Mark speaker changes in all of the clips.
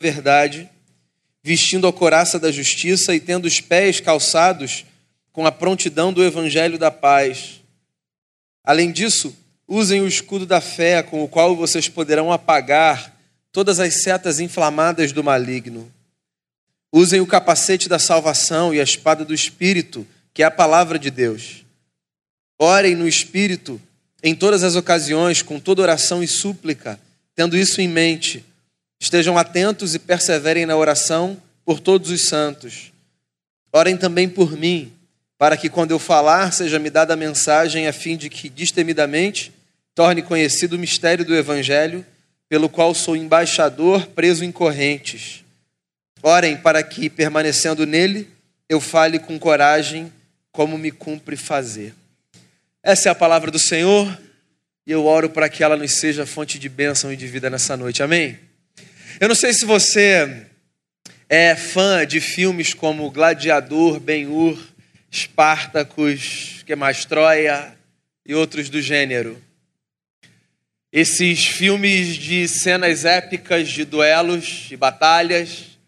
Speaker 1: verdade, vestindo a coraça da justiça e tendo os pés calçados com a prontidão do evangelho da paz. Além disso, usem o escudo da fé, com o qual vocês poderão apagar todas as setas inflamadas do maligno. Usem o capacete da salvação e a espada do Espírito, que é a palavra de Deus. Orem no Espírito em todas as ocasiões, com toda oração e súplica, tendo isso em mente. Estejam atentos e perseverem na oração por todos os santos. Orem também por mim, para que quando eu falar seja me dada a mensagem a fim de que destemidamente torne conhecido o mistério do evangelho, pelo qual sou embaixador preso em correntes. Orem para que permanecendo nele eu fale com coragem como me cumpre fazer. Essa é a palavra do Senhor e eu oro para que ela nos seja fonte de bênção e de vida nessa noite. Amém? Eu não sei se você é fã de filmes como Gladiador, Ben-Hur, Espartacus, que mais Troia e outros do gênero. Esses filmes de cenas épicas de duelos e batalhas,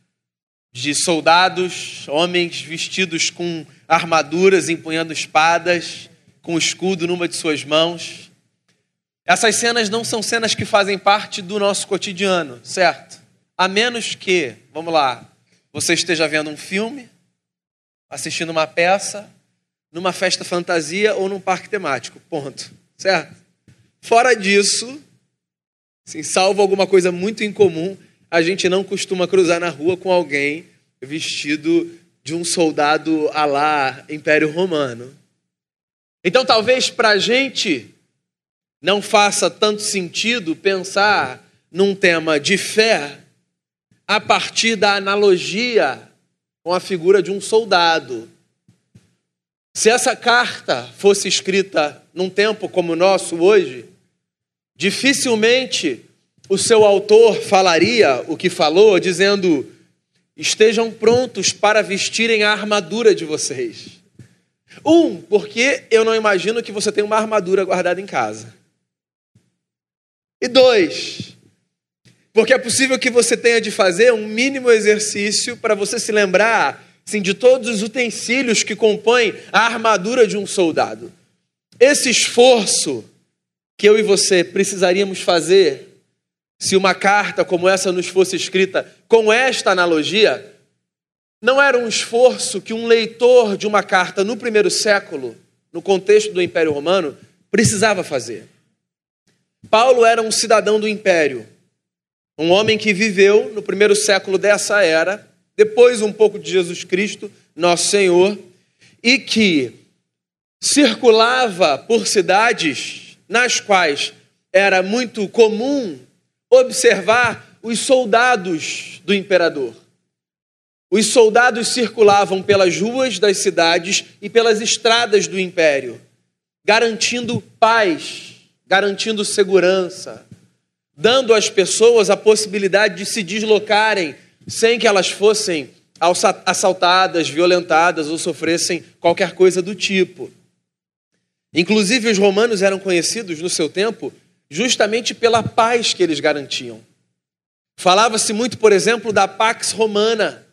Speaker 1: de soldados, homens vestidos com armaduras, empunhando espadas, com escudo numa de suas mãos. Essas cenas não são cenas que fazem parte do nosso cotidiano, certo? A menos que, vamos lá, você esteja vendo um filme, assistindo uma peça, numa festa fantasia ou num parque temático. Ponto. Certo? Fora disso, assim, salvo alguma coisa muito incomum, a gente não costuma cruzar na rua com alguém vestido de um soldado a lá Império Romano. Então, talvez para a gente não faça tanto sentido pensar num tema de fé a partir da analogia com a figura de um soldado. Se essa carta fosse escrita num tempo como o nosso hoje, dificilmente o seu autor falaria o que falou, dizendo: estejam prontos para vestirem a armadura de vocês. Um, porque eu não imagino que você tenha uma armadura guardada em casa. E dois, porque é possível que você tenha de fazer um mínimo exercício para você se lembrar assim, de todos os utensílios que compõem a armadura de um soldado. Esse esforço que eu e você precisaríamos fazer se uma carta como essa nos fosse escrita com esta analogia, não era um esforço que um leitor de uma carta no primeiro século, no contexto do Império Romano, precisava fazer. Paulo era um cidadão do império um homem que viveu no primeiro século dessa era, depois um pouco de Jesus Cristo, nosso Senhor, e que circulava por cidades nas quais era muito comum observar os soldados do imperador. Os soldados circulavam pelas ruas das cidades e pelas estradas do império, garantindo paz, garantindo segurança, dando às pessoas a possibilidade de se deslocarem sem que elas fossem assaltadas, violentadas ou sofressem qualquer coisa do tipo. Inclusive, os romanos eram conhecidos no seu tempo justamente pela paz que eles garantiam. Falava-se muito, por exemplo, da Pax Romana,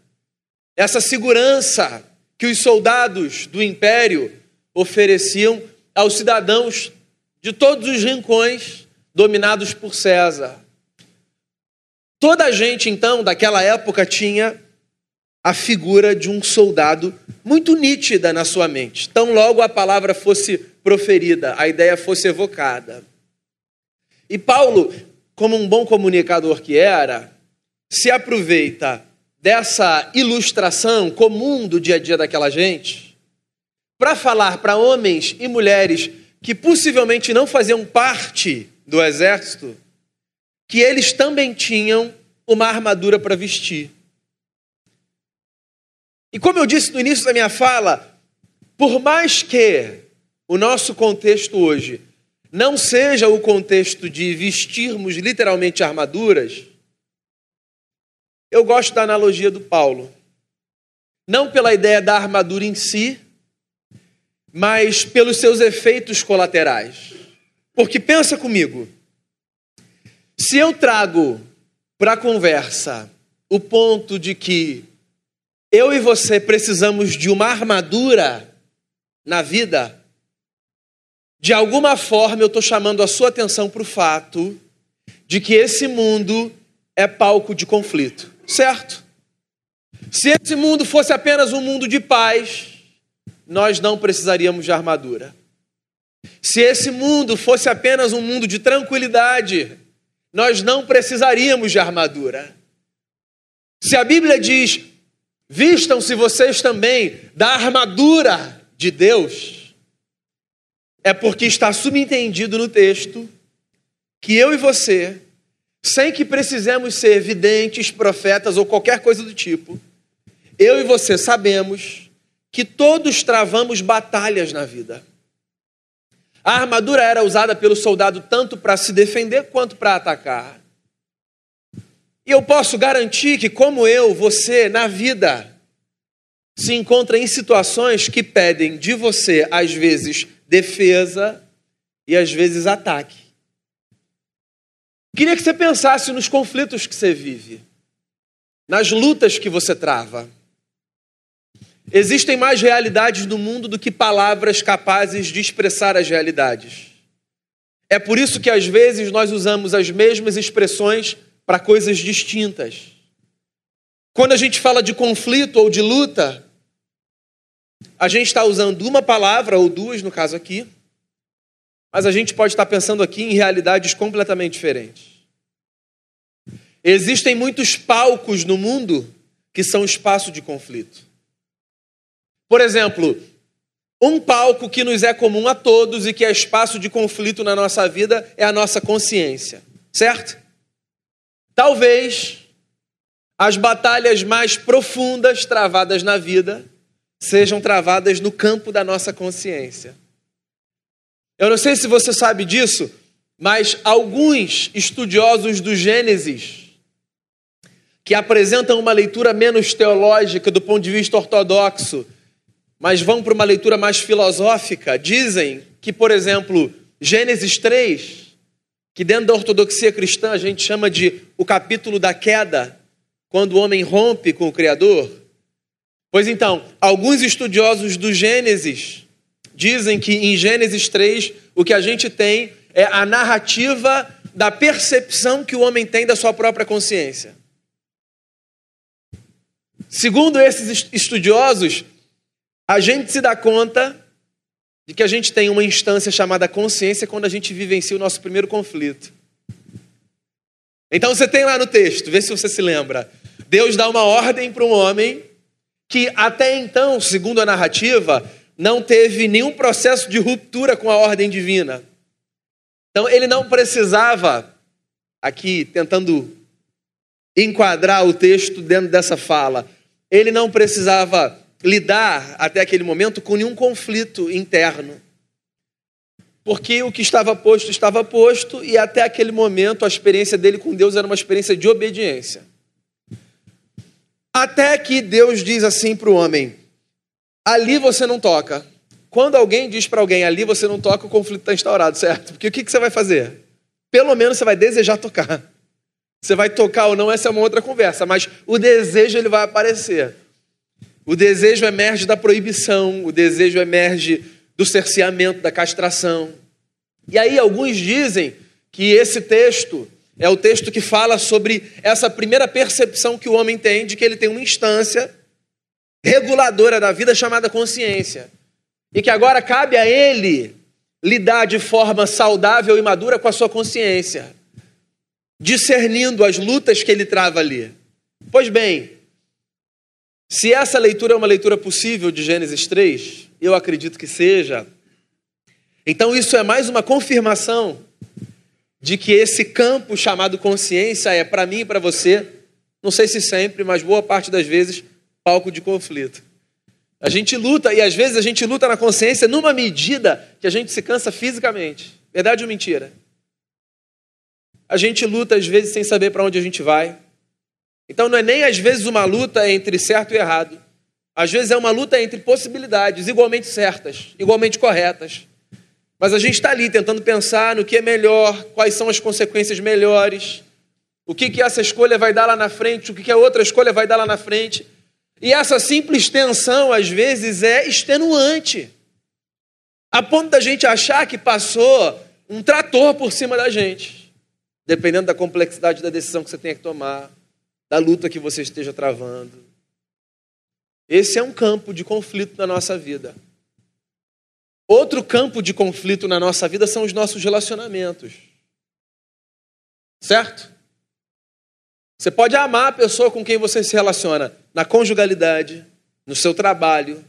Speaker 1: essa segurança que os soldados do império ofereciam aos cidadãos de todos os rincões dominados por César. Toda a gente, então, daquela época tinha a figura de um soldado muito nítida na sua mente. Tão logo a palavra fosse proferida, a ideia fosse evocada. E Paulo, como um bom comunicador que era, se aproveita dessa ilustração comum do dia a dia daquela gente para falar para homens e mulheres que possivelmente não faziam parte do exército que eles também tinham uma armadura para vestir. E como eu disse no início da minha fala, por mais que o nosso contexto hoje não seja o contexto de vestirmos literalmente armaduras, eu gosto da analogia do Paulo. Não pela ideia da armadura em si, mas pelos seus efeitos colaterais. Porque pensa comigo, se eu trago para a conversa o ponto de que eu e você precisamos de uma armadura na vida, de alguma forma eu estou chamando a sua atenção para o fato de que esse mundo é palco de conflito, certo? Se esse mundo fosse apenas um mundo de paz, nós não precisaríamos de armadura. Se esse mundo fosse apenas um mundo de tranquilidade, nós não precisaríamos de armadura. Se a Bíblia diz: vistam-se vocês também da armadura de Deus, é porque está subentendido no texto que eu e você, sem que precisemos ser videntes, profetas ou qualquer coisa do tipo, eu e você sabemos que todos travamos batalhas na vida. A armadura era usada pelo soldado tanto para se defender quanto para atacar. E eu posso garantir que, como eu, você, na vida, se encontra em situações que pedem de você, às vezes, defesa e às vezes ataque. Queria que você pensasse nos conflitos que você vive, nas lutas que você trava. Existem mais realidades no mundo do que palavras capazes de expressar as realidades. É por isso que às vezes nós usamos as mesmas expressões para coisas distintas. Quando a gente fala de conflito ou de luta, a gente está usando uma palavra ou duas, no caso aqui, mas a gente pode estar pensando aqui em realidades completamente diferentes. Existem muitos palcos no mundo que são espaço de conflito. Por exemplo, um palco que nos é comum a todos e que é espaço de conflito na nossa vida é a nossa consciência, certo? Talvez as batalhas mais profundas travadas na vida sejam travadas no campo da nossa consciência. Eu não sei se você sabe disso, mas alguns estudiosos do Gênesis, que apresentam uma leitura menos teológica do ponto de vista ortodoxo mas vão para uma leitura mais filosófica, dizem que, por exemplo, Gênesis 3, que dentro da ortodoxia cristã a gente chama de o capítulo da queda, quando o homem rompe com o Criador. Pois então, alguns estudiosos do Gênesis dizem que em Gênesis 3 o que a gente tem é a narrativa da percepção que o homem tem da sua própria consciência. Segundo esses estudiosos, a gente se dá conta de que a gente tem uma instância chamada consciência quando a gente vivencia o nosso primeiro conflito. Então você tem lá no texto, vê se você se lembra. Deus dá uma ordem para um homem que até então, segundo a narrativa, não teve nenhum processo de ruptura com a ordem divina. Então ele não precisava, aqui tentando enquadrar o texto dentro dessa fala, ele não precisava lidar até aquele momento com nenhum conflito interno. Porque o que estava posto estava posto e até aquele momento a experiência dele com Deus era uma experiência de obediência. Até que Deus diz assim para o homem: ali você não toca. Quando alguém diz para alguém ali você não toca, o conflito está instaurado, certo? Porque o que, que você vai fazer? Pelo menos você vai desejar tocar. Você vai tocar ou não, essa é uma outra conversa, mas o desejo ele vai aparecer. O desejo emerge da proibição, o desejo emerge do cerceamento, da castração. E aí alguns dizem que esse texto é o texto que fala sobre essa primeira percepção que o homem tem de que ele tem uma instância reguladora da vida chamada consciência. E que agora cabe a ele lidar de forma saudável e madura com a sua consciência, discernindo as lutas que ele trava ali. Pois bem, se essa leitura é uma leitura possível de Gênesis 3, eu acredito que seja, então isso é mais uma confirmação de que esse campo chamado consciência é, para mim e para você, não sei se sempre, mas boa parte das vezes, palco de conflito. A gente luta, e às vezes a gente luta na consciência numa medida que a gente se cansa fisicamente. Verdade ou mentira? A gente luta às vezes sem saber para onde a gente vai. Então não é nem às vezes uma luta entre certo e errado. Às vezes é uma luta entre possibilidades igualmente certas, igualmente corretas. Mas a gente está ali tentando pensar no que é melhor, quais são as consequências melhores. o que, que essa escolha vai dar lá na frente, o que, que a outra escolha vai dar lá na frente. E essa simples tensão, às vezes, é extenuante. A ponto da gente achar que passou um trator por cima da gente. Dependendo da complexidade da decisão que você tenha que tomar, da luta que você esteja travando. Esse é um campo de conflito na nossa vida. Outro campo de conflito na nossa vida são os nossos relacionamentos. Certo? Você pode amar a pessoa com quem você se relaciona na conjugalidade, no seu trabalho,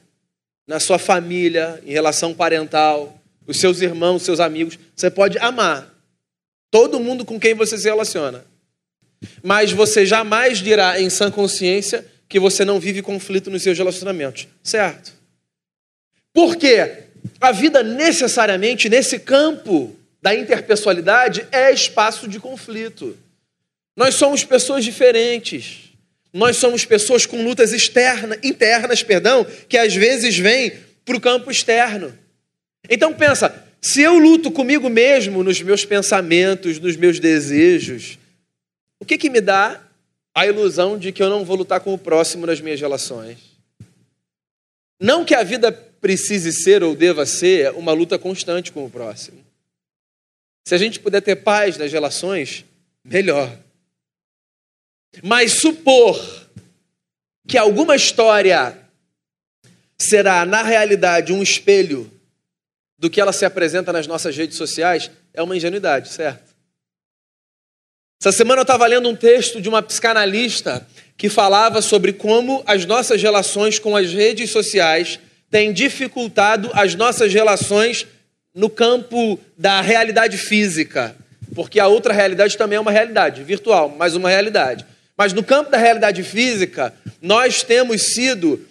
Speaker 1: na sua família, em relação parental, os seus irmãos, seus amigos. Você pode amar todo mundo com quem você se relaciona. Mas você jamais dirá em sã consciência que você não vive conflito nos seus relacionamentos. Certo? Por quê? A vida necessariamente nesse campo da interpessoalidade é espaço de conflito. Nós somos pessoas diferentes. Nós somos pessoas com lutas externas, internas, perdão, que às vezes vêm para o campo externo. Então pensa, se eu luto comigo mesmo nos meus pensamentos, nos meus desejos, o que que me dá a ilusão de que eu não vou lutar com o próximo nas minhas relações? Não que a vida precise ser ou deva ser uma luta constante com o próximo. Se a gente puder ter paz nas relações, melhor. Mas supor que alguma história será, na realidade, um espelho do que ela se apresenta nas nossas redes sociais é uma ingenuidade, certo? Essa semana eu estava lendo um texto de uma psicanalista que falava sobre como as nossas relações com as redes sociais têm dificultado as nossas relações no campo da realidade física, porque a outra realidade também é uma realidade virtual, mas uma realidade. Mas no campo da realidade física, nós temos sido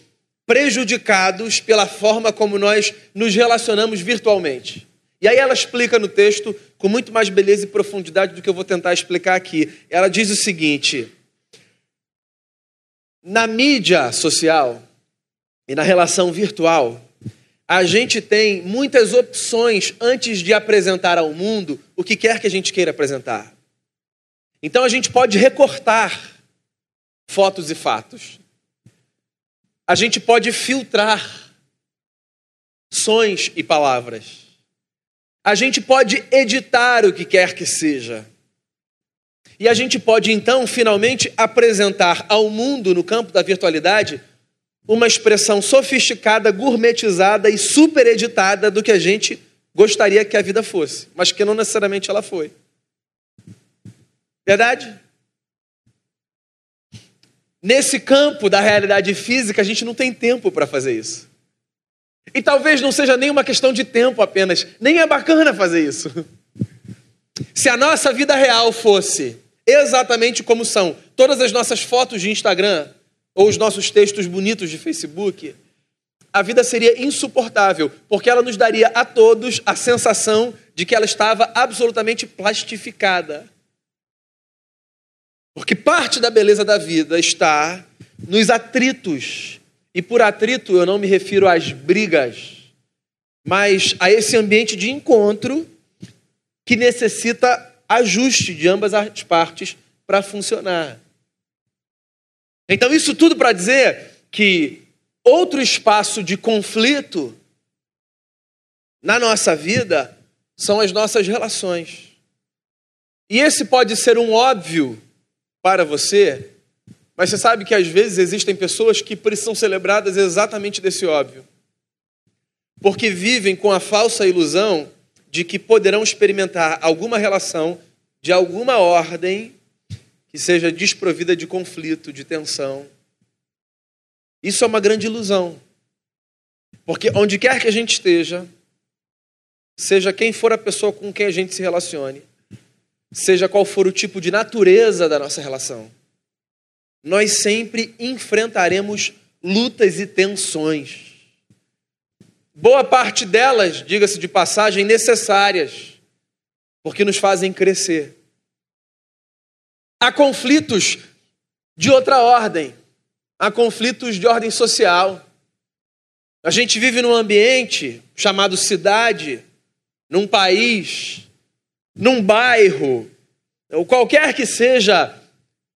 Speaker 1: prejudicados pela forma como nós nos relacionamos virtualmente. E aí ela explica no texto com muito mais beleza e profundidade do que eu vou tentar explicar aqui. Ela diz o seguinte: na mídia social e na relação virtual, a gente tem muitas opções antes de apresentar ao mundo o que quer que a gente queira apresentar. Então a gente pode recortar fotos e fatos. A gente pode filtrar sons e palavras. A gente pode editar o que quer que seja. E a gente pode então finalmente apresentar ao mundo no campo da virtualidade uma expressão sofisticada, gourmetizada e super editada do que a gente gostaria que a vida fosse, mas que não necessariamente ela foi. Verdade? Nesse campo da realidade física, a gente não tem tempo para fazer isso. E talvez não seja nem uma questão de tempo apenas, nem é bacana fazer isso. Se a nossa vida real fosse exatamente como são todas as nossas fotos de Instagram ou os nossos textos bonitos de Facebook, a vida seria insuportável, porque ela nos daria a todos a sensação de que ela estava absolutamente plastificada. Porque parte da beleza da vida está nos atritos. E por atrito eu não me refiro às brigas, mas a esse ambiente de encontro que necessita ajuste de ambas as partes para funcionar. Então, isso tudo para dizer que outro espaço de conflito na nossa vida são as nossas relações. E esse pode ser um óbvio para você, mas você sabe que às vezes existem pessoas que precisam ser lembradas exatamente desse óbvio. Porque vivem com a falsa ilusão de que poderão experimentar alguma relação de alguma ordem que seja desprovida de conflito, de tensão. Isso é uma grande ilusão. Porque onde quer que a gente esteja, seja quem for a pessoa com quem a gente se relacione, seja qual for o tipo de natureza da nossa relação, nós sempre enfrentaremos lutas e tensões. Boa parte delas, diga-se de passagem, necessárias, porque nos fazem crescer. Há conflitos de outra ordem, há conflitos de ordem social. A gente vive num ambiente chamado cidade, num país num bairro, ou qualquer que seja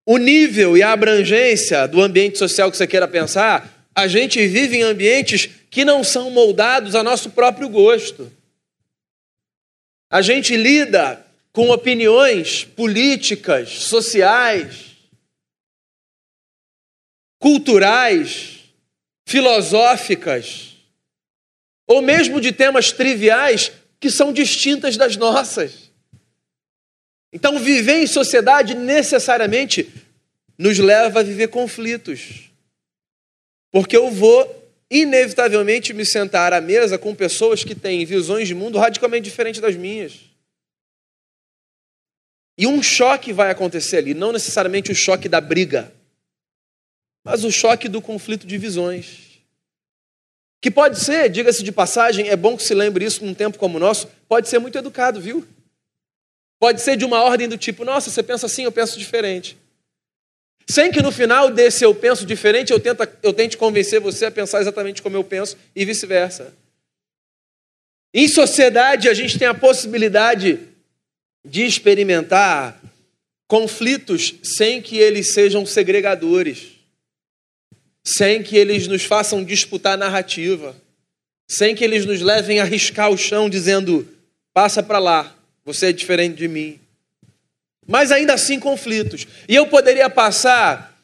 Speaker 1: o nível e a abrangência do ambiente social que você queira pensar, a gente vive em ambientes que não são moldados a nosso próprio gosto. A gente lida com opiniões políticas, sociais, culturais, filosóficas, ou mesmo de temas triviais que são distintas das nossas. Então, viver em sociedade necessariamente nos leva a viver conflitos. Porque eu vou inevitavelmente me sentar à mesa com pessoas que têm visões de mundo radicalmente diferentes das minhas. E um choque vai acontecer ali, não necessariamente o choque da briga, mas o choque do conflito de visões. Que pode ser, diga-se de passagem, é bom que se lembre isso num tempo como o nosso, pode ser muito educado, viu? Pode ser de uma ordem do tipo, nossa, você pensa assim, eu penso diferente. Sem que no final desse eu penso diferente, eu, tenta, eu tente convencer você a pensar exatamente como eu penso e vice-versa. Em sociedade, a gente tem a possibilidade de experimentar conflitos sem que eles sejam segregadores, sem que eles nos façam disputar narrativa, sem que eles nos levem a riscar o chão dizendo: passa para lá, você é diferente de mim. Mas ainda assim, conflitos. E eu poderia passar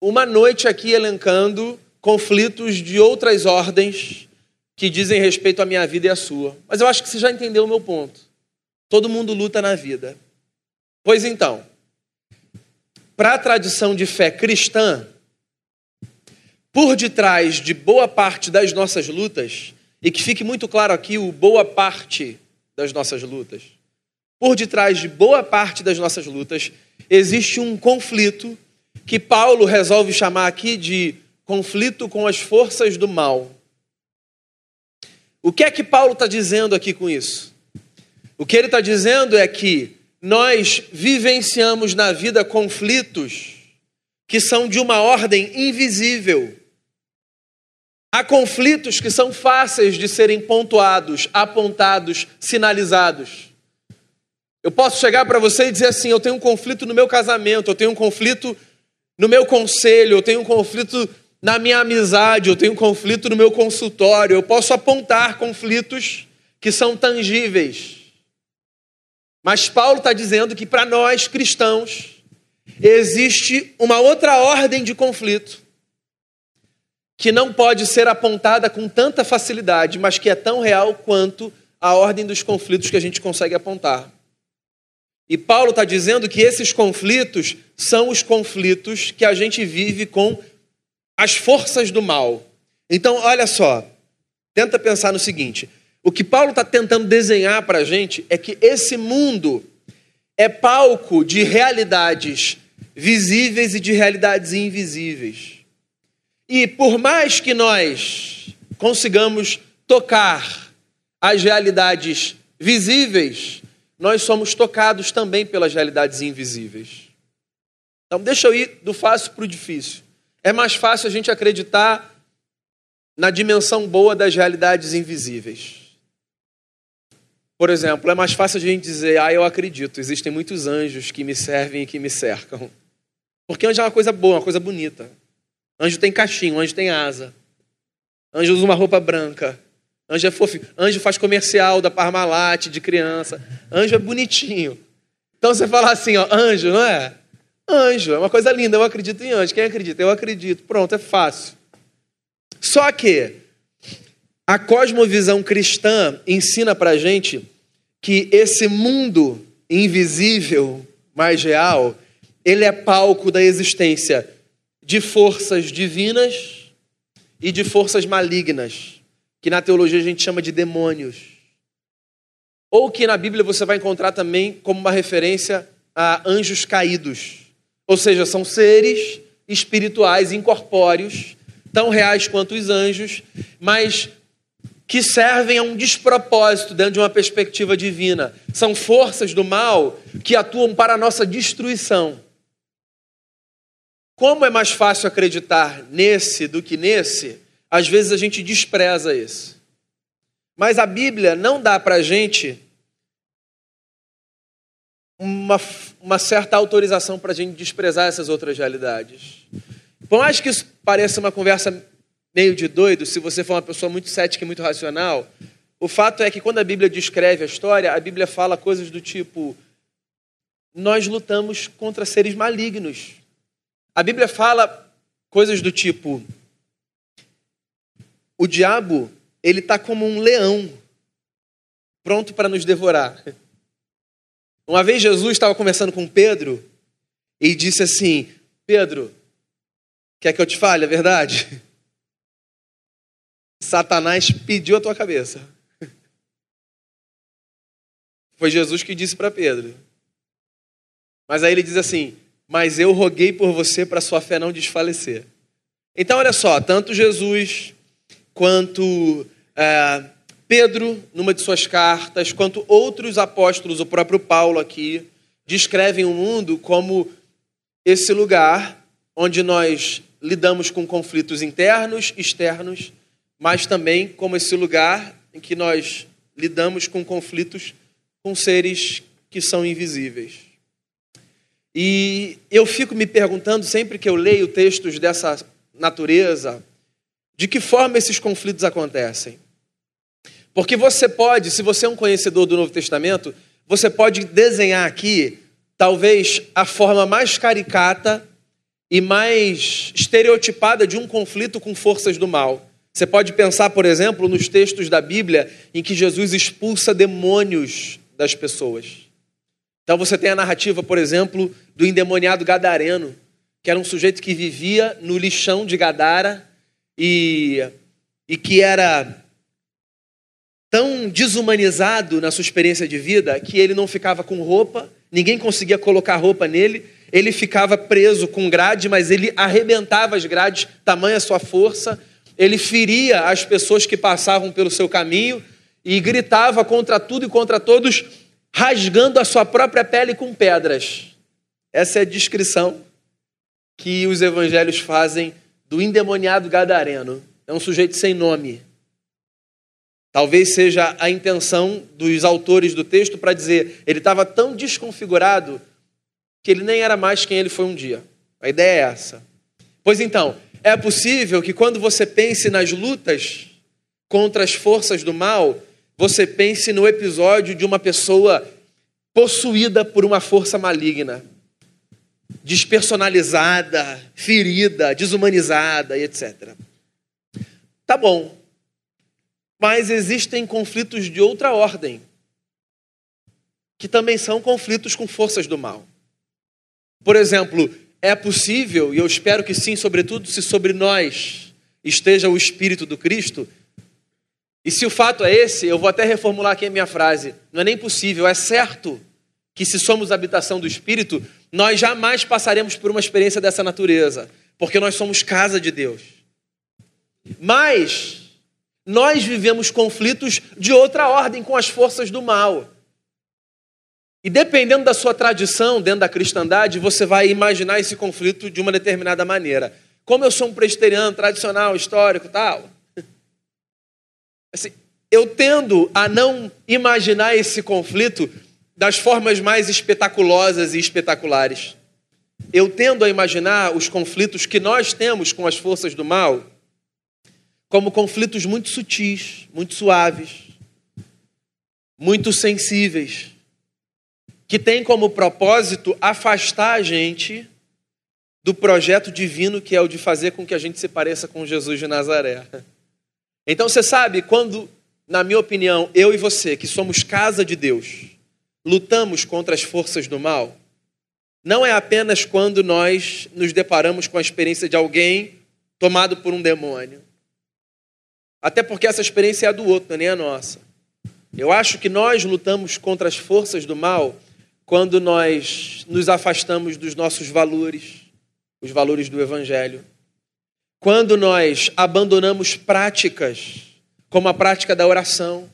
Speaker 1: uma noite aqui elencando conflitos de outras ordens que dizem respeito à minha vida e à sua. Mas eu acho que você já entendeu o meu ponto. Todo mundo luta na vida. Pois então, para a tradição de fé cristã, por detrás de boa parte das nossas lutas, e que fique muito claro aqui o boa parte das nossas lutas, por detrás de boa parte das nossas lutas, existe um conflito que Paulo resolve chamar aqui de conflito com as forças do mal. O que é que Paulo está dizendo aqui com isso? O que ele está dizendo é que nós vivenciamos na vida conflitos que são de uma ordem invisível. Há conflitos que são fáceis de serem pontuados, apontados, sinalizados. Eu posso chegar para você e dizer assim: eu tenho um conflito no meu casamento, eu tenho um conflito no meu conselho, eu tenho um conflito na minha amizade, eu tenho um conflito no meu consultório. Eu posso apontar conflitos que são tangíveis. Mas Paulo está dizendo que para nós cristãos existe uma outra ordem de conflito que não pode ser apontada com tanta facilidade, mas que é tão real quanto a ordem dos conflitos que a gente consegue apontar. E Paulo está dizendo que esses conflitos são os conflitos que a gente vive com as forças do mal. Então, olha só, tenta pensar no seguinte: o que Paulo está tentando desenhar para a gente é que esse mundo é palco de realidades visíveis e de realidades invisíveis. E por mais que nós consigamos tocar as realidades visíveis, nós somos tocados também pelas realidades invisíveis. Então, deixa eu ir do fácil para o difícil. É mais fácil a gente acreditar na dimensão boa das realidades invisíveis. Por exemplo, é mais fácil a gente dizer, ah, eu acredito, existem muitos anjos que me servem e que me cercam. Porque anjo é uma coisa boa, uma coisa bonita. Anjo tem cachinho, anjo tem asa. Anjo usa uma roupa branca. Anjo é fofo. Anjo faz comercial da Parmalat de criança. Anjo é bonitinho. Então você fala assim, ó, anjo, não é? Anjo, é uma coisa linda, eu acredito em anjo. Quem acredita? Eu acredito. Pronto, é fácil. Só que a cosmovisão cristã ensina para gente que esse mundo invisível, mais real, ele é palco da existência de forças divinas e de forças malignas, que na teologia a gente chama de demônios. Ou que na Bíblia você vai encontrar também como uma referência a anjos caídos. Ou seja, são seres espirituais, incorpóreos, tão reais quanto os anjos, mas que servem a um despropósito dentro de uma perspectiva divina. São forças do mal que atuam para a nossa destruição. Como é mais fácil acreditar nesse do que nesse, às vezes a gente despreza esse. Mas a Bíblia não dá para a gente uma, uma certa autorização para a gente desprezar essas outras realidades. Por mais que isso pareça uma conversa meio de doido, se você for uma pessoa muito cética e muito racional, o fato é que quando a Bíblia descreve a história, a Bíblia fala coisas do tipo: nós lutamos contra seres malignos. A Bíblia fala coisas do tipo: o diabo, ele está como um leão, pronto para nos devorar. Uma vez Jesus estava conversando com Pedro e disse assim: Pedro, quer que eu te fale a verdade? Satanás pediu a tua cabeça. Foi Jesus que disse para Pedro. Mas aí ele diz assim: Mas eu roguei por você para sua fé não desfalecer. Então, olha só, tanto Jesus quanto é, Pedro, numa de suas cartas, quanto outros apóstolos, o próprio Paulo aqui, descrevem o mundo como esse lugar onde nós lidamos com conflitos internos, externos, mas também como esse lugar em que nós lidamos com conflitos com seres que são invisíveis. E eu fico me perguntando sempre que eu leio textos dessa natureza, de que forma esses conflitos acontecem? Porque você pode, se você é um conhecedor do Novo Testamento, você pode desenhar aqui, talvez, a forma mais caricata e mais estereotipada de um conflito com forças do mal. Você pode pensar, por exemplo, nos textos da Bíblia em que Jesus expulsa demônios das pessoas. Então você tem a narrativa, por exemplo, do endemoniado gadareno, que era um sujeito que vivia no lixão de Gadara e, e que era tão desumanizado na sua experiência de vida que ele não ficava com roupa, ninguém conseguia colocar roupa nele, ele ficava preso com grade, mas ele arrebentava as grades, tamanha sua força, ele feria as pessoas que passavam pelo seu caminho e gritava contra tudo e contra todos, rasgando a sua própria pele com pedras. Essa é a descrição que os evangelhos fazem do endemoniado gadareno. É um sujeito sem nome. Talvez seja a intenção dos autores do texto para dizer ele estava tão desconfigurado que ele nem era mais quem ele foi um dia. A ideia é essa. Pois então, é possível que quando você pense nas lutas contra as forças do mal, você pense no episódio de uma pessoa possuída por uma força maligna despersonalizada, ferida, desumanizada e etc. Tá bom. Mas existem conflitos de outra ordem, que também são conflitos com forças do mal. Por exemplo, é possível, e eu espero que sim, sobretudo se sobre nós esteja o Espírito do Cristo, e se o fato é esse, eu vou até reformular aqui a minha frase: não é nem possível, é certo que se somos habitação do Espírito, nós jamais passaremos por uma experiência dessa natureza, porque nós somos casa de Deus. Mas nós vivemos conflitos de outra ordem com as forças do mal. E dependendo da sua tradição dentro da cristandade, você vai imaginar esse conflito de uma determinada maneira. Como eu sou um presbiteriano tradicional, histórico, tal, assim, eu tendo a não imaginar esse conflito das formas mais espetaculosas e espetaculares. Eu tendo a imaginar os conflitos que nós temos com as forças do mal como conflitos muito sutis, muito suaves, muito sensíveis, que têm como propósito afastar a gente do projeto divino que é o de fazer com que a gente se pareça com Jesus de Nazaré. Então você sabe, quando, na minha opinião, eu e você, que somos casa de Deus, lutamos contra as forças do mal, não é apenas quando nós nos deparamos com a experiência de alguém tomado por um demônio. Até porque essa experiência é a do outro, não é a nossa. Eu acho que nós lutamos contra as forças do mal quando nós nos afastamos dos nossos valores, os valores do Evangelho. Quando nós abandonamos práticas, como a prática da oração,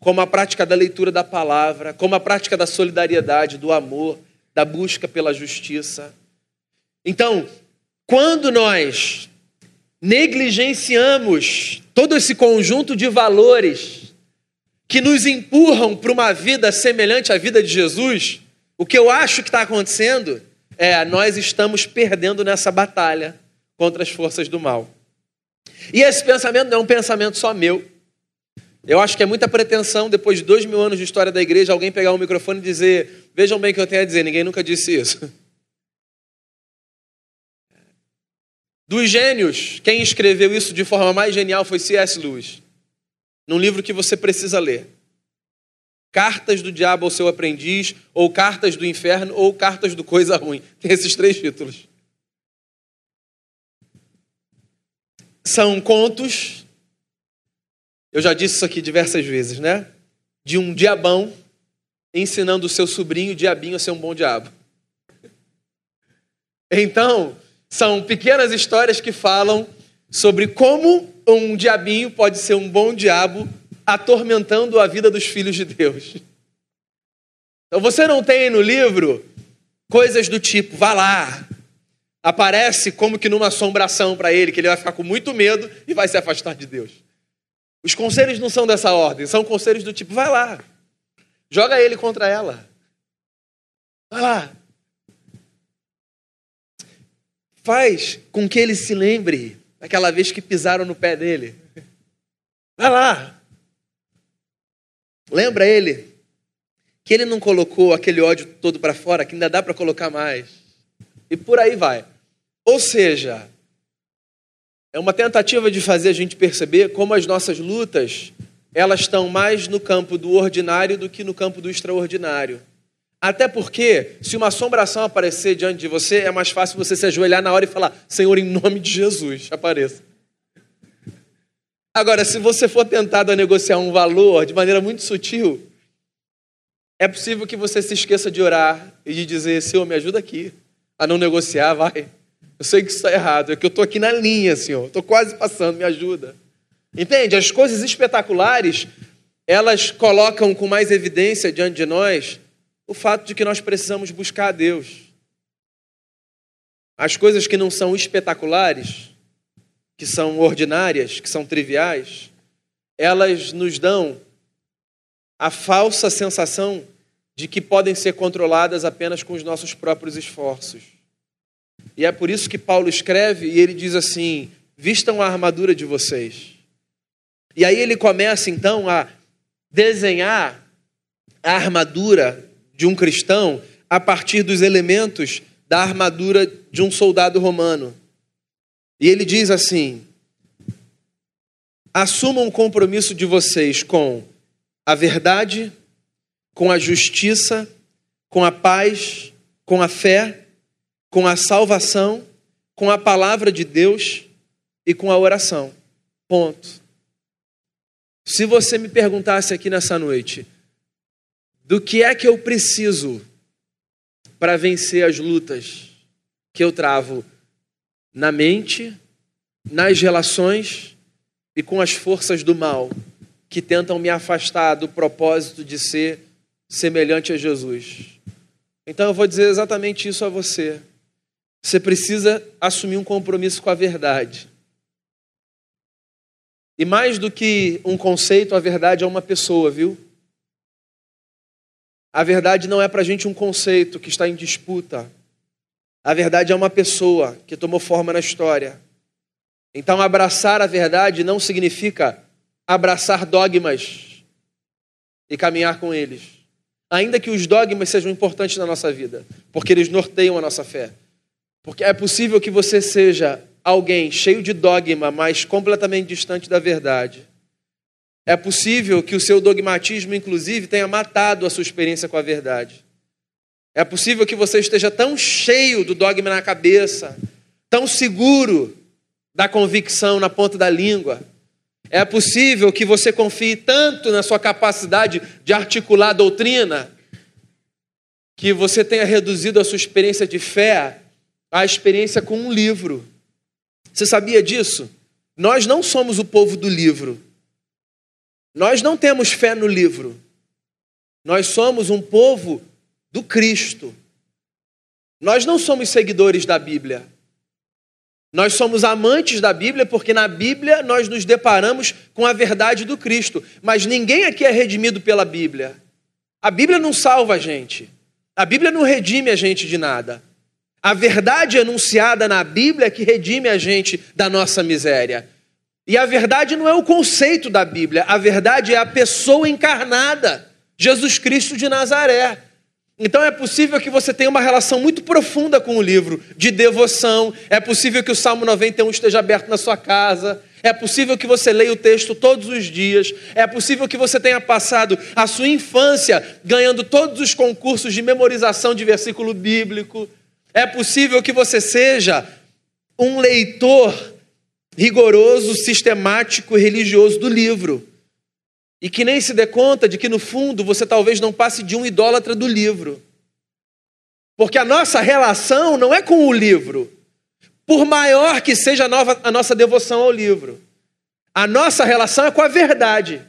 Speaker 1: como a prática da leitura da palavra, como a prática da solidariedade, do amor, da busca pela justiça. Então, quando nós negligenciamos todo esse conjunto de valores que nos empurram para uma vida semelhante à vida de Jesus, O que eu acho que está acontecendo é nós estamos perdendo nessa batalha contra as forças do mal. E esse pensamento não é um pensamento só meu. Eu acho que é muita pretensão, depois de dois mil anos de história da igreja, alguém pegar um microfone e dizer: Vejam bem o que eu tenho a dizer, ninguém nunca disse isso. Dos gênios, quem escreveu isso de forma mais genial foi C.S. Lewis, num livro que você precisa ler. Cartas do Diabo ao Seu Aprendiz, ou Cartas do Inferno, ou Cartas do Coisa Ruim. Tem esses três títulos. São contos, eu já disse isso aqui diversas vezes, né? De um diabão ensinando o seu sobrinho, o diabinho, a ser um bom diabo. Então, são pequenas histórias que falam sobre como um diabinho pode ser um bom diabo atormentando a vida dos filhos de Deus. Então você não tem no livro coisas do tipo, vá lá, aparece como que numa assombração para ele, que ele vai ficar com muito medo e vai se afastar de Deus. Os conselhos não são dessa ordem, são conselhos do tipo, vai lá, joga ele contra ela. Vai lá. Faz com que ele se lembre daquela vez que pisaram no pé dele. Vai lá. Lembra ele que ele não colocou aquele ódio todo para fora, que ainda dá para colocar mais. E por aí vai. Ou seja, é uma tentativa de fazer a gente perceber como as nossas lutas, elas estão mais no campo do ordinário do que no campo do extraordinário. Até porque, se uma assombração aparecer diante de você, é mais fácil você se ajoelhar na hora e falar: Senhor, em nome de Jesus, apareça. Agora, se você for tentado a negociar um valor de maneira muito sutil, é possível que você se esqueça de orar e de dizer: Senhor, me ajuda aqui a não negociar, vai. Eu sei que isso está errado, é que eu estou aqui na linha, Senhor, estou quase passando, me ajuda. Entende? As coisas espetaculares, elas colocam com mais evidência diante de nós o fato de que nós precisamos buscar a Deus. As coisas que não são espetaculares, que são ordinárias, que são triviais, elas nos dão a falsa sensação de que podem ser controladas apenas com os nossos próprios esforços. E é por isso que Paulo escreve e ele diz assim: vistam a armadura de vocês. E aí ele começa então a desenhar a armadura de um cristão a partir dos elementos da armadura de um soldado romano. E ele diz assim: assumam o compromisso de vocês com a verdade, com a justiça, com a paz, com a fé com a salvação, com a palavra de Deus e com a oração. Ponto. Se você me perguntasse aqui nessa noite, do que é que eu preciso para vencer as lutas que eu travo na mente, nas relações e com as forças do mal que tentam me afastar do propósito de ser semelhante a Jesus. Então eu vou dizer exatamente isso a você. Você precisa assumir um compromisso com a verdade. E mais do que um conceito, a verdade é uma pessoa, viu? A verdade não é para a gente um conceito que está em disputa. A verdade é uma pessoa que tomou forma na história. Então, abraçar a verdade não significa abraçar dogmas e caminhar com eles. Ainda que os dogmas sejam importantes na nossa vida, porque eles norteiam a nossa fé. Porque é possível que você seja alguém cheio de dogma, mas completamente distante da verdade. É possível que o seu dogmatismo, inclusive, tenha matado a sua experiência com a verdade. É possível que você esteja tão cheio do dogma na cabeça, tão seguro da convicção na ponta da língua. É possível que você confie tanto na sua capacidade de articular a doutrina, que você tenha reduzido a sua experiência de fé a experiência com um livro. Você sabia disso? Nós não somos o povo do livro. Nós não temos fé no livro. Nós somos um povo do Cristo. Nós não somos seguidores da Bíblia. Nós somos amantes da Bíblia porque na Bíblia nós nos deparamos com a verdade do Cristo. Mas ninguém aqui é redimido pela Bíblia. A Bíblia não salva a gente. A Bíblia não redime a gente de nada. A verdade anunciada na Bíblia é que redime a gente da nossa miséria. E a verdade não é o conceito da Bíblia, a verdade é a pessoa encarnada, Jesus Cristo de Nazaré. Então é possível que você tenha uma relação muito profunda com o livro, de devoção. É possível que o Salmo 91 esteja aberto na sua casa. É possível que você leia o texto todos os dias. É possível que você tenha passado a sua infância ganhando todos os concursos de memorização de versículo bíblico. É possível que você seja um leitor rigoroso, sistemático e religioso do livro. E que nem se dê conta de que, no fundo, você talvez não passe de um idólatra do livro. Porque a nossa relação não é com o livro, por maior que seja a, nova, a nossa devoção ao livro. A nossa relação é com a verdade.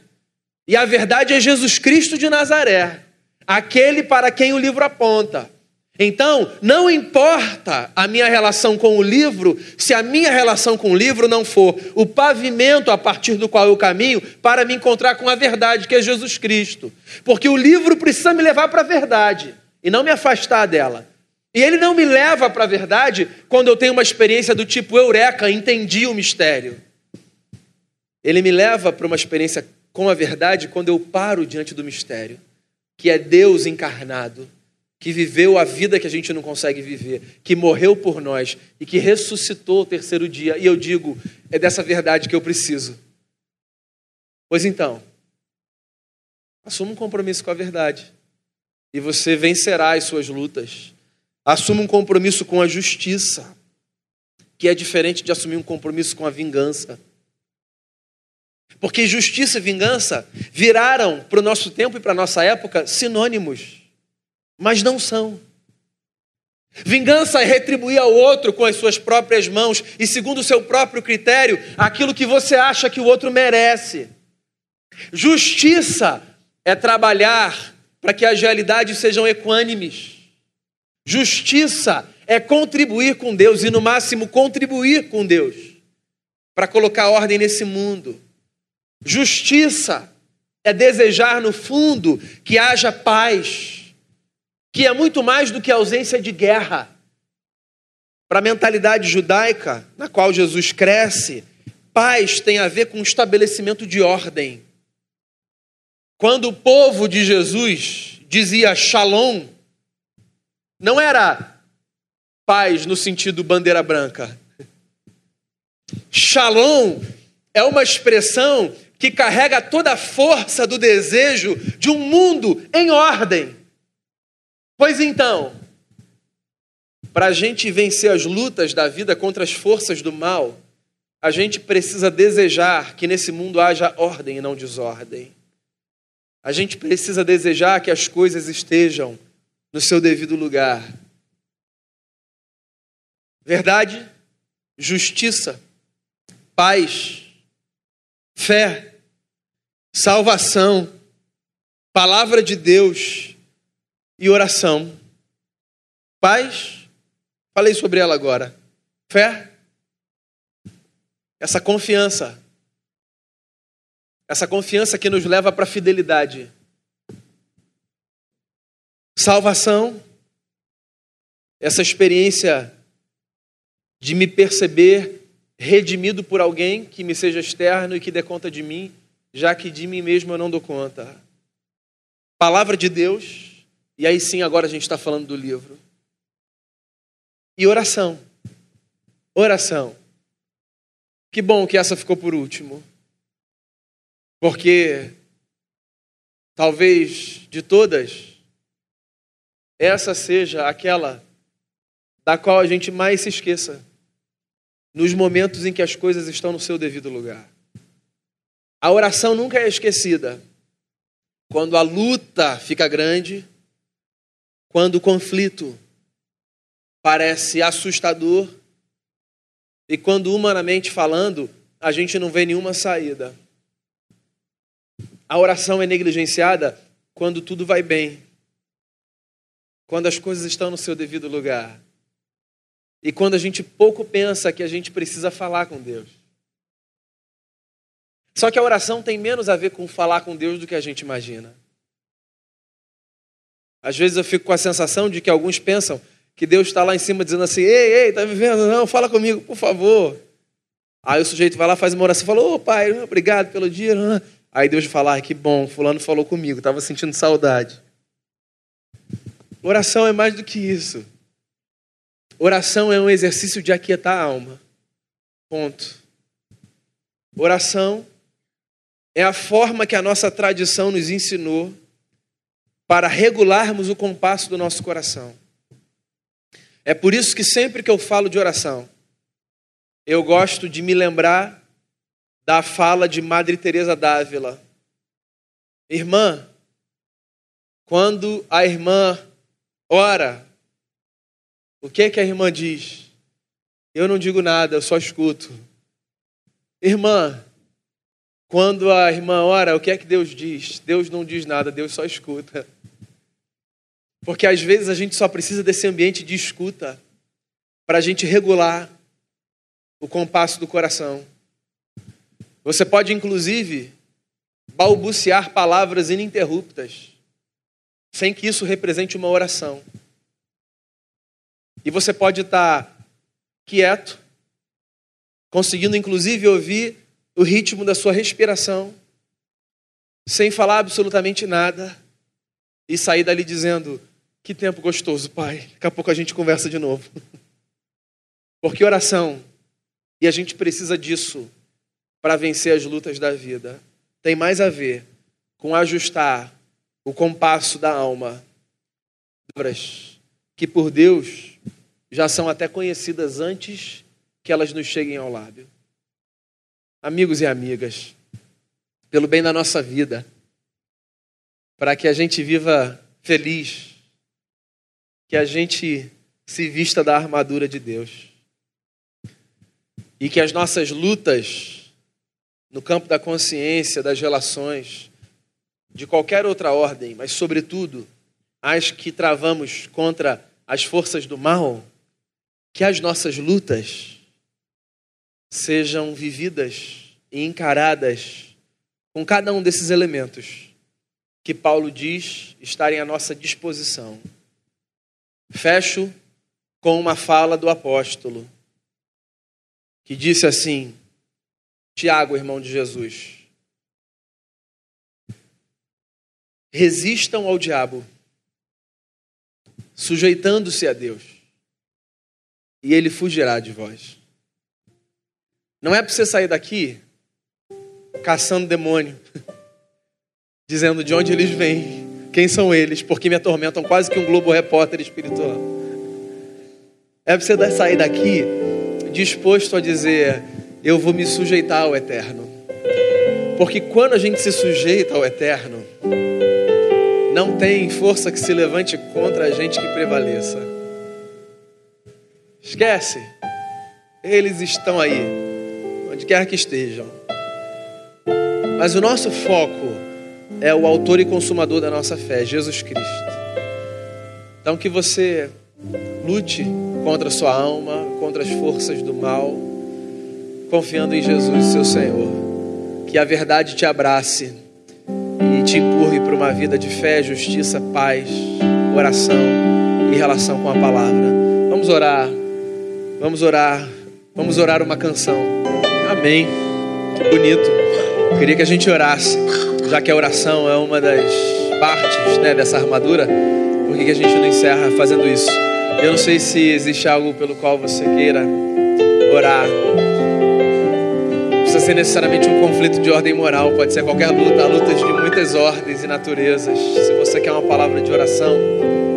Speaker 1: E a verdade é Jesus Cristo de Nazaré, aquele para quem o livro aponta. Então, não importa a minha relação com o livro, se a minha relação com o livro não for o pavimento a partir do qual eu caminho para me encontrar com a verdade, que é Jesus Cristo. Porque o livro precisa me levar para a verdade e não me afastar dela. E ele não me leva para a verdade quando eu tenho uma experiência do tipo eureka, entendi o mistério. Ele me leva para uma experiência com a verdade quando eu paro diante do mistério, que é Deus encarnado que viveu a vida que a gente não consegue viver, que morreu por nós e que ressuscitou o terceiro dia. E eu digo, é dessa verdade que eu preciso. Pois então, assuma um compromisso com a verdade e você vencerá as suas lutas. Assuma um compromisso com a justiça, que é diferente de assumir um compromisso com a vingança. Porque justiça e vingança viraram para o nosso tempo e para a nossa época sinônimos mas não são. Vingança é retribuir ao outro com as suas próprias mãos e, segundo o seu próprio critério, aquilo que você acha que o outro merece. Justiça é trabalhar para que as realidades sejam equânimes. Justiça é contribuir com Deus e, no máximo, contribuir com Deus para colocar ordem nesse mundo. Justiça é desejar, no fundo, que haja paz que é muito mais do que a ausência de guerra. Para a mentalidade judaica, na qual Jesus cresce, paz tem a ver com o estabelecimento de ordem. Quando o povo de Jesus dizia shalom, não era paz no sentido bandeira branca. Shalom é uma expressão que carrega toda a força do desejo de um mundo em ordem. Pois então, para a gente vencer as lutas da vida contra as forças do mal, a gente precisa desejar que nesse mundo haja ordem e não desordem. A gente precisa desejar que as coisas estejam no seu devido lugar. Verdade, justiça, paz, fé, salvação, palavra de Deus e oração. Paz, falei sobre ela agora. Fé, essa confiança. Essa confiança que nos leva para a fidelidade. Salvação, essa experiência de me perceber redimido por alguém que me seja externo e que dê conta de mim, já que de mim mesmo eu não dou conta. Palavra de Deus, e aí sim, agora a gente está falando do livro. E oração. Oração. Que bom que essa ficou por último. Porque talvez de todas, essa seja aquela da qual a gente mais se esqueça nos momentos em que as coisas estão no seu devido lugar. A oração nunca é esquecida. Quando a luta fica grande, quando o conflito parece assustador e quando, humanamente falando, a gente não vê nenhuma saída. A oração é negligenciada quando tudo vai bem, quando as coisas estão no seu devido lugar e quando a gente pouco pensa que a gente precisa falar com Deus. Só que a oração tem menos a ver com falar com Deus do que a gente imagina. Às vezes eu fico com a sensação de que alguns pensam que Deus está lá em cima dizendo assim: ei, ei, tá vivendo? Não, fala comigo, por favor. Aí o sujeito vai lá, faz uma oração, fala: ô oh, pai, obrigado pelo dia. Aí Deus fala: ah, que bom, Fulano falou comigo, estava sentindo saudade. Oração é mais do que isso. Oração é um exercício de aquietar a alma. Ponto. Oração é a forma que a nossa tradição nos ensinou para regularmos o compasso do nosso coração. É por isso que sempre que eu falo de oração, eu gosto de me lembrar da fala de Madre Teresa d'Ávila. Irmã, quando a irmã ora, o que é que a irmã diz? Eu não digo nada, eu só escuto. Irmã, quando a irmã ora, o que é que Deus diz? Deus não diz nada, Deus só escuta. Porque às vezes a gente só precisa desse ambiente de escuta para a gente regular o compasso do coração. Você pode, inclusive, balbuciar palavras ininterruptas, sem que isso represente uma oração. E você pode estar quieto, conseguindo, inclusive, ouvir o ritmo da sua respiração, sem falar absolutamente nada, e sair dali dizendo: que tempo gostoso, Pai. Daqui a pouco a gente conversa de novo. Porque oração, e a gente precisa disso para vencer as lutas da vida, tem mais a ver com ajustar o compasso da alma. Que por Deus já são até conhecidas antes que elas nos cheguem ao lábio. Amigos e amigas, pelo bem da nossa vida, para que a gente viva feliz, que a gente se vista da armadura de Deus. E que as nossas lutas no campo da consciência, das relações, de qualquer outra ordem, mas sobretudo as que travamos contra as forças do mal, que as nossas lutas sejam vividas e encaradas com cada um desses elementos que Paulo diz estarem à nossa disposição. Fecho com uma fala do apóstolo, que disse assim: Tiago, irmão de Jesus, resistam ao diabo, sujeitando-se a Deus, e ele fugirá de vós. Não é para você sair daqui caçando demônio, dizendo de onde eles vêm, quem são eles? Porque me atormentam quase que um Globo Repórter espiritual. É para você sair daqui disposto a dizer: Eu vou me sujeitar ao eterno. Porque quando a gente se sujeita ao eterno, não tem força que se levante contra a gente que prevaleça. Esquece. Eles estão aí, onde quer que estejam. Mas o nosso foco é o autor e consumador da nossa fé, Jesus Cristo. Então que você lute contra a sua alma, contra as forças do mal, confiando em Jesus, seu Senhor. Que a verdade te abrace e te empurre para uma vida de fé, justiça, paz, oração e relação com a palavra. Vamos orar. Vamos orar. Vamos orar uma canção. Amém. Que bonito. Eu queria que a gente orasse já que a oração é uma das partes né, dessa armadura, por que a gente não encerra fazendo isso? Eu não sei se existe algo pelo qual você queira orar. Não precisa ser necessariamente um conflito de ordem moral, pode ser qualquer luta, lutas de muitas ordens e naturezas. Se você quer uma palavra de oração,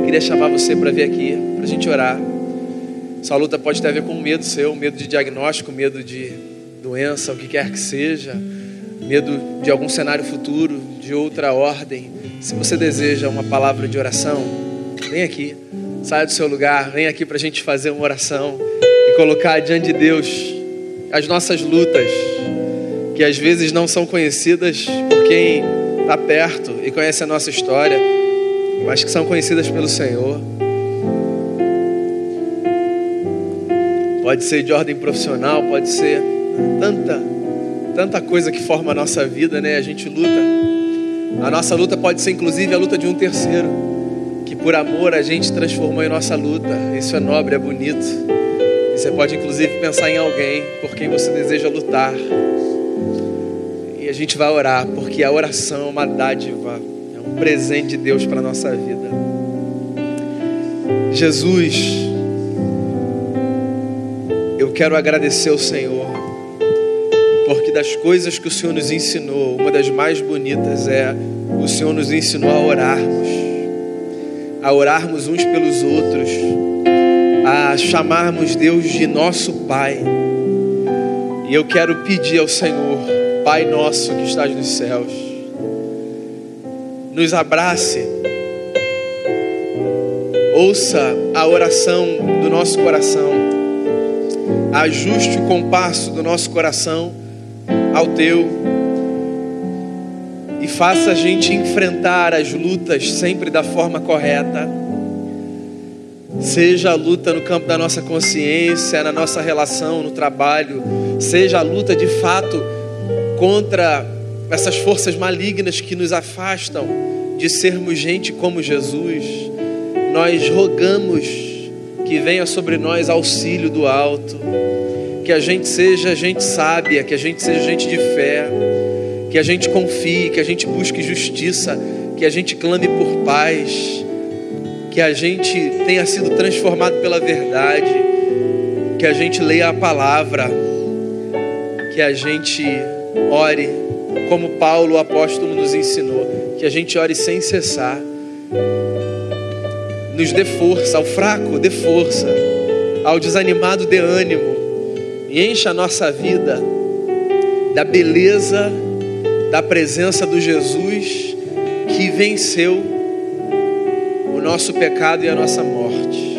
Speaker 1: queria chamar você para vir aqui, para a gente orar. Sua luta pode ter a ver com medo seu, medo de diagnóstico, medo de doença, o que quer que seja medo de algum cenário futuro, de outra ordem, se você deseja uma palavra de oração, vem aqui, saia do seu lugar, vem aqui para a gente fazer uma oração e colocar diante de Deus as nossas lutas, que às vezes não são conhecidas por quem está perto e conhece a nossa história, mas que são conhecidas pelo Senhor. Pode ser de ordem profissional, pode ser tanta tanta coisa que forma a nossa vida, né? A gente luta. A nossa luta pode ser inclusive a luta de um terceiro, que por amor a gente transformou em nossa luta. Isso é nobre, é bonito. E você pode inclusive pensar em alguém por quem você deseja lutar. E a gente vai orar, porque a oração é uma dádiva, é um presente de Deus para a nossa vida. Jesus, eu quero agradecer ao Senhor, porque das coisas que o Senhor nos ensinou, uma das mais bonitas é o Senhor nos ensinou a orarmos, a orarmos uns pelos outros, a chamarmos Deus de nosso Pai. E eu quero pedir ao Senhor, Pai nosso que estás nos céus, nos abrace, ouça a oração do nosso coração, ajuste o compasso do nosso coração ao teu e faça a gente enfrentar as lutas sempre da forma correta. Seja a luta no campo da nossa consciência, na nossa relação, no trabalho, seja a luta de fato contra essas forças malignas que nos afastam de sermos gente como Jesus. Nós rogamos que venha sobre nós auxílio do alto, que a gente seja gente sábia, que a gente seja gente de fé, que a gente confie, que a gente busque justiça, que a gente clame por paz, que a gente tenha sido transformado pela verdade, que a gente leia a palavra, que a gente ore como Paulo, o apóstolo, nos ensinou, que a gente ore sem cessar. Nos dê força, ao fraco, dê força, ao desanimado, dê ânimo, e encha a nossa vida da beleza da presença do Jesus que venceu o nosso pecado e a nossa morte.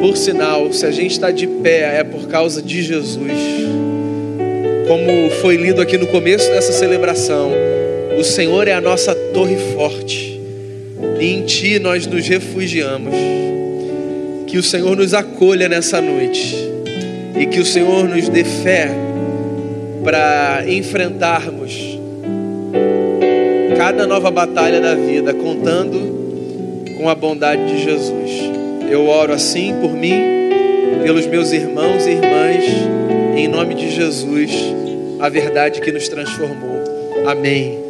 Speaker 1: Por sinal, se a gente está de pé é por causa de Jesus. Como foi lido aqui no começo dessa celebração, o Senhor é a nossa torre forte, e em Ti nós nos refugiamos. Que o Senhor nos acolha nessa noite e que o Senhor nos dê fé para enfrentarmos cada nova batalha da vida, contando com a bondade de Jesus. Eu oro assim por mim, pelos meus irmãos e irmãs, em nome de Jesus, a verdade que nos transformou. Amém.